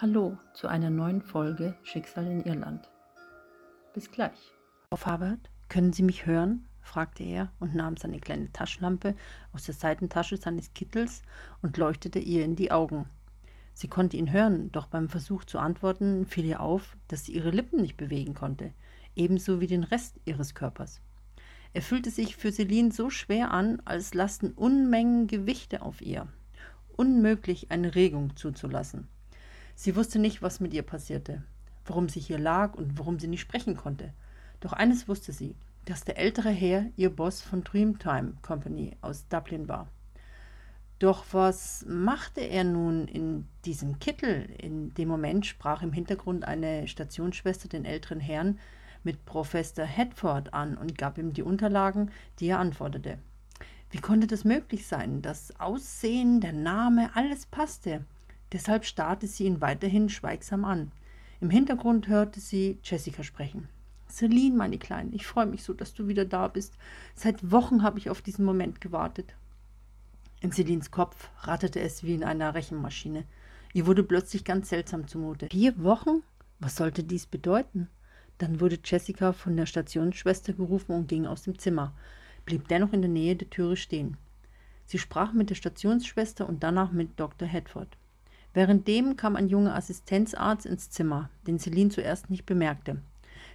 Hallo zu einer neuen Folge Schicksal in Irland. Bis gleich. Frau Fabert, können Sie mich hören? fragte er und nahm seine kleine Taschenlampe aus der Seitentasche seines Kittels und leuchtete ihr in die Augen. Sie konnte ihn hören, doch beim Versuch zu antworten fiel ihr auf, dass sie ihre Lippen nicht bewegen konnte, ebenso wie den Rest ihres Körpers. Er fühlte sich für Celine so schwer an, als lasten Unmengen Gewichte auf ihr. Unmöglich, eine Regung zuzulassen. Sie wusste nicht, was mit ihr passierte, warum sie hier lag und warum sie nicht sprechen konnte. Doch eines wusste sie, dass der ältere Herr ihr Boss von Dreamtime Company aus Dublin war. Doch was machte er nun in diesem Kittel? In dem Moment sprach im Hintergrund eine Stationsschwester den älteren Herrn mit Professor Hedford an und gab ihm die Unterlagen, die er antwortete. Wie konnte das möglich sein? Das Aussehen, der Name, alles passte. Deshalb starrte sie ihn weiterhin schweigsam an. Im Hintergrund hörte sie Jessica sprechen. Celine, meine Kleine, ich freue mich so, dass du wieder da bist. Seit Wochen habe ich auf diesen Moment gewartet. In Celines Kopf ratterte es wie in einer Rechenmaschine. Ihr wurde plötzlich ganz seltsam zumute. Vier Wochen? Was sollte dies bedeuten? Dann wurde Jessica von der Stationsschwester gerufen und ging aus dem Zimmer, blieb dennoch in der Nähe der Türe stehen. Sie sprach mit der Stationsschwester und danach mit Dr. Hedford. Währenddem kam ein junger Assistenzarzt ins Zimmer, den Celine zuerst nicht bemerkte.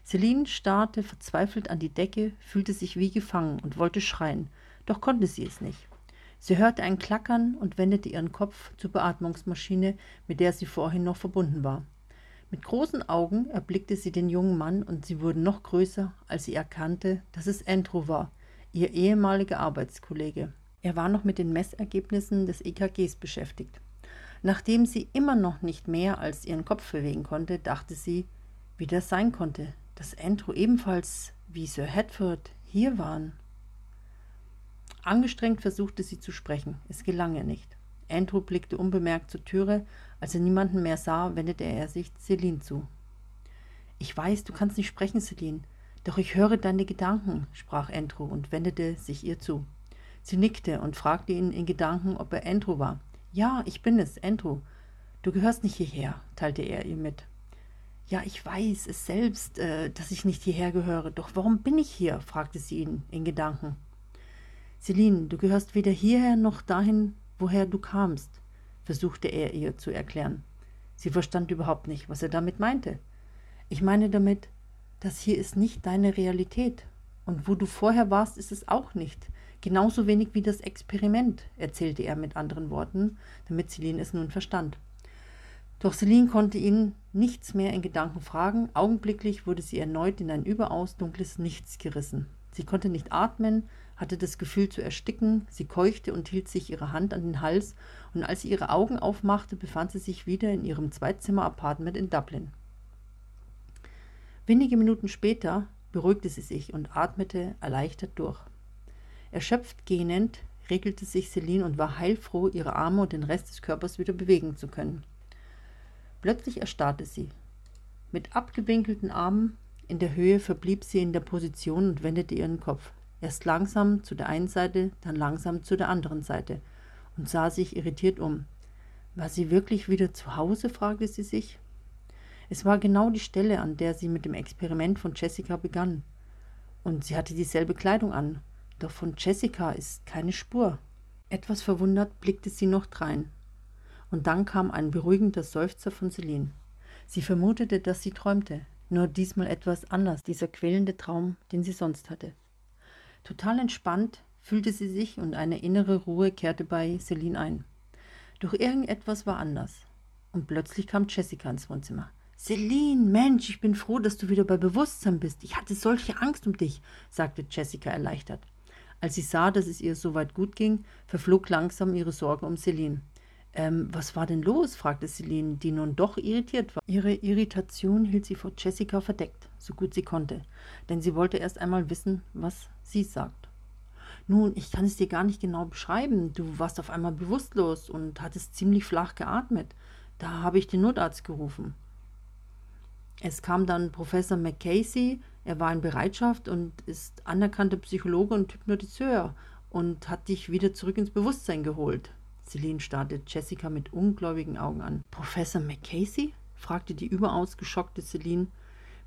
Celine starrte verzweifelt an die Decke, fühlte sich wie gefangen und wollte schreien, doch konnte sie es nicht. Sie hörte ein Klackern und wendete ihren Kopf zur Beatmungsmaschine, mit der sie vorhin noch verbunden war. Mit großen Augen erblickte sie den jungen Mann und sie wurden noch größer, als sie erkannte, dass es Andrew war, ihr ehemaliger Arbeitskollege. Er war noch mit den Messergebnissen des EKGs beschäftigt. Nachdem sie immer noch nicht mehr als ihren Kopf bewegen konnte, dachte sie, wie das sein konnte, dass Andrew ebenfalls wie Sir Hedford hier waren. Angestrengt versuchte sie zu sprechen, es gelang ihr nicht. Andrew blickte unbemerkt zur Türe, als er niemanden mehr sah, wendete er sich Celine zu. Ich weiß, du kannst nicht sprechen, Celine, doch ich höre deine Gedanken, sprach Andrew und wendete sich ihr zu. Sie nickte und fragte ihn in Gedanken, ob er Andrew war. Ja, ich bin es, Andrew. Du gehörst nicht hierher, teilte er ihr mit. Ja, ich weiß es selbst, äh, dass ich nicht hierher gehöre. Doch warum bin ich hier? fragte sie ihn in Gedanken. Celine, du gehörst weder hierher noch dahin, woher du kamst, versuchte er ihr zu erklären. Sie verstand überhaupt nicht, was er damit meinte. Ich meine damit, das hier ist nicht deine Realität. Und wo du vorher warst, ist es auch nicht. Genauso wenig wie das Experiment, erzählte er mit anderen Worten, damit Celine es nun verstand. Doch Celine konnte ihn nichts mehr in Gedanken fragen. Augenblicklich wurde sie erneut in ein überaus dunkles Nichts gerissen. Sie konnte nicht atmen, hatte das Gefühl zu ersticken, sie keuchte und hielt sich ihre Hand an den Hals, und als sie ihre Augen aufmachte, befand sie sich wieder in ihrem Zweizimmer-Apartment in Dublin. Wenige Minuten später beruhigte sie sich und atmete erleichtert durch. Erschöpft gähnend regelte sich Celine und war heilfroh, ihre Arme und den Rest des Körpers wieder bewegen zu können. Plötzlich erstarrte sie. Mit abgewinkelten Armen in der Höhe verblieb sie in der Position und wendete ihren Kopf. Erst langsam zu der einen Seite, dann langsam zu der anderen Seite und sah sich irritiert um. War sie wirklich wieder zu Hause? fragte sie sich. Es war genau die Stelle, an der sie mit dem Experiment von Jessica begann. Und sie hatte dieselbe Kleidung an, doch von Jessica ist keine Spur. Etwas verwundert blickte sie noch drein. Und dann kam ein beruhigender Seufzer von Celine. Sie vermutete, dass sie träumte, nur diesmal etwas anders, dieser quälende Traum, den sie sonst hatte. Total entspannt fühlte sie sich und eine innere Ruhe kehrte bei Celine ein. Doch irgendetwas war anders. Und plötzlich kam Jessica ins Wohnzimmer. Celine, Mensch, ich bin froh, dass du wieder bei Bewusstsein bist. Ich hatte solche Angst um dich, sagte Jessica erleichtert. Als sie sah, dass es ihr soweit gut ging, verflog langsam ihre Sorge um Celine. Ähm, was war denn los? fragte Celine, die nun doch irritiert war. Ihre Irritation hielt sie vor Jessica verdeckt, so gut sie konnte, denn sie wollte erst einmal wissen, was sie sagt. Nun, ich kann es dir gar nicht genau beschreiben. Du warst auf einmal bewusstlos und hattest ziemlich flach geatmet. Da habe ich den Notarzt gerufen. Es kam dann Professor McCasey, er war in Bereitschaft und ist anerkannter Psychologe und Hypnotiseur und hat dich wieder zurück ins Bewusstsein geholt. Celine starrte Jessica mit ungläubigen Augen an. Professor McCasey? fragte die überaus geschockte Celine.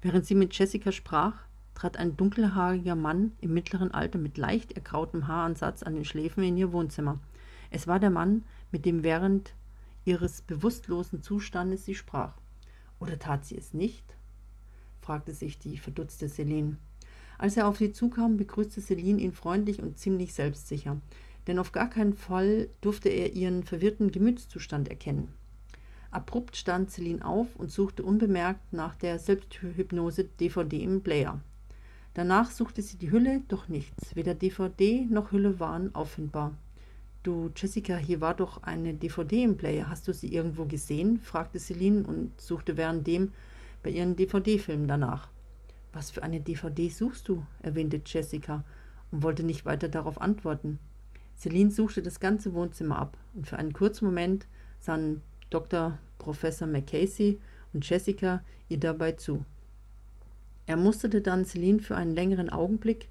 Während sie mit Jessica sprach, trat ein dunkelhaariger Mann im mittleren Alter mit leicht ergrautem Haaransatz an den Schläfen in ihr Wohnzimmer. Es war der Mann, mit dem während ihres bewusstlosen Zustandes sie sprach. Oder tat sie es nicht? Fragte sich die verdutzte Celine. Als er auf sie zukam, begrüßte Celine ihn freundlich und ziemlich selbstsicher, denn auf gar keinen Fall durfte er ihren verwirrten Gemütszustand erkennen. Abrupt stand Celine auf und suchte unbemerkt nach der Selbsthypnose-DVD im Player. Danach suchte sie die Hülle, doch nichts. Weder DVD noch Hülle waren auffindbar. Du, Jessica, hier war doch eine DVD im Player. Hast du sie irgendwo gesehen? fragte Celine und suchte währenddem bei ihren DVD-Filmen danach. Was für eine DVD suchst du? erwähnte Jessica und wollte nicht weiter darauf antworten. Celine suchte das ganze Wohnzimmer ab und für einen kurzen Moment sahen Dr. Professor McCasey und Jessica ihr dabei zu. Er musterte dann Celine für einen längeren Augenblick,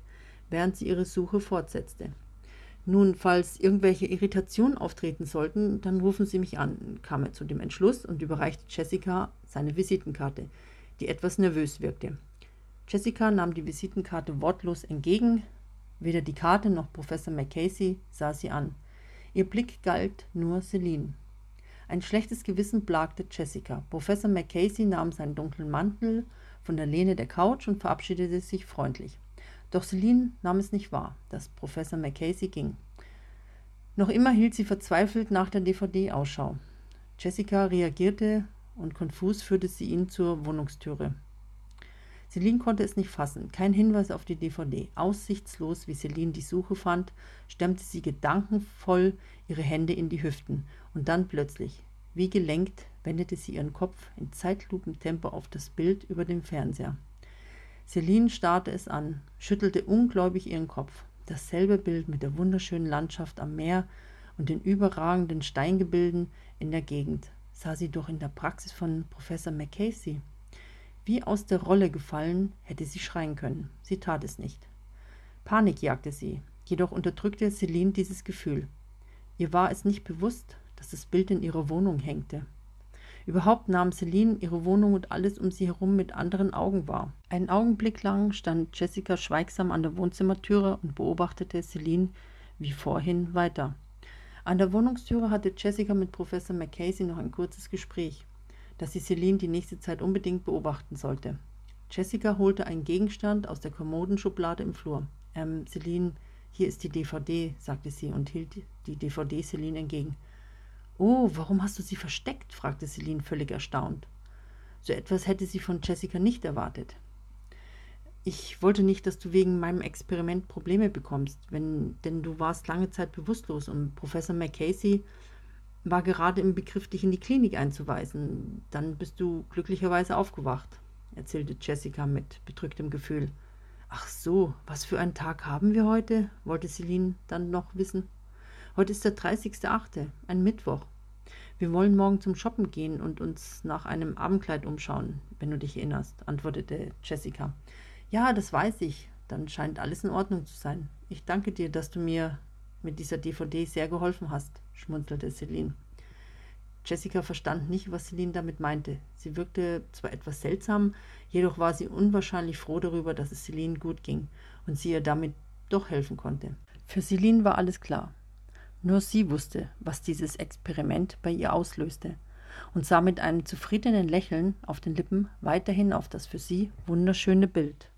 während sie ihre Suche fortsetzte. Nun, falls irgendwelche Irritationen auftreten sollten, dann rufen Sie mich an, kam er zu dem Entschluss und überreichte Jessica seine Visitenkarte, die etwas nervös wirkte. Jessica nahm die Visitenkarte wortlos entgegen. Weder die Karte noch Professor McCasey sah sie an. Ihr Blick galt nur Celine. Ein schlechtes Gewissen plagte Jessica. Professor McCasey nahm seinen dunklen Mantel von der Lehne der Couch und verabschiedete sich freundlich. Doch Celine nahm es nicht wahr, dass Professor McCasey ging. Noch immer hielt sie verzweifelt nach der DVD Ausschau. Jessica reagierte und konfus führte sie ihn zur Wohnungstüre. Celine konnte es nicht fassen. Kein Hinweis auf die DVD. Aussichtslos, wie Celine die Suche fand, stemmte sie gedankenvoll ihre Hände in die Hüften. Und dann plötzlich, wie gelenkt, wendete sie ihren Kopf in Zeitlupentempo auf das Bild über dem Fernseher. Celine starrte es an, schüttelte ungläubig ihren Kopf. Dasselbe Bild mit der wunderschönen Landschaft am Meer und den überragenden Steingebilden in der Gegend sah sie doch in der Praxis von Professor McCasey. Wie aus der Rolle gefallen, hätte sie schreien können. Sie tat es nicht. Panik jagte sie, jedoch unterdrückte Celine dieses Gefühl. Ihr war es nicht bewusst, dass das Bild in ihrer Wohnung hängte. Überhaupt nahm Celine ihre Wohnung und alles um sie herum mit anderen Augen wahr. Einen Augenblick lang stand Jessica schweigsam an der Wohnzimmertüre und beobachtete Celine wie vorhin weiter. An der Wohnungstüre hatte Jessica mit Professor McCasey noch ein kurzes Gespräch dass sie Celine die nächste Zeit unbedingt beobachten sollte. Jessica holte einen Gegenstand aus der Kommodenschublade im Flur. Ähm, Celine, hier ist die DVD, sagte sie und hielt die DVD Celine entgegen. Oh, warum hast du sie versteckt? fragte Celine völlig erstaunt. So etwas hätte sie von Jessica nicht erwartet. Ich wollte nicht, dass du wegen meinem Experiment Probleme bekommst, wenn, denn du warst lange Zeit bewusstlos und Professor McCasey war gerade im Begriff, dich in die Klinik einzuweisen. Dann bist du glücklicherweise aufgewacht, erzählte Jessica mit bedrücktem Gefühl. Ach so, was für einen Tag haben wir heute? wollte Celine dann noch wissen. Heute ist der 30.8., ein Mittwoch. Wir wollen morgen zum Shoppen gehen und uns nach einem Abendkleid umschauen, wenn du dich erinnerst, antwortete Jessica. Ja, das weiß ich. Dann scheint alles in Ordnung zu sein. Ich danke dir, dass du mir mit dieser DVD sehr geholfen hast, schmunzelte Celine. Jessica verstand nicht, was Celine damit meinte. Sie wirkte zwar etwas seltsam, jedoch war sie unwahrscheinlich froh darüber, dass es Celine gut ging und sie ihr damit doch helfen konnte. Für Celine war alles klar. Nur sie wusste, was dieses Experiment bei ihr auslöste und sah mit einem zufriedenen Lächeln auf den Lippen weiterhin auf das für sie wunderschöne Bild.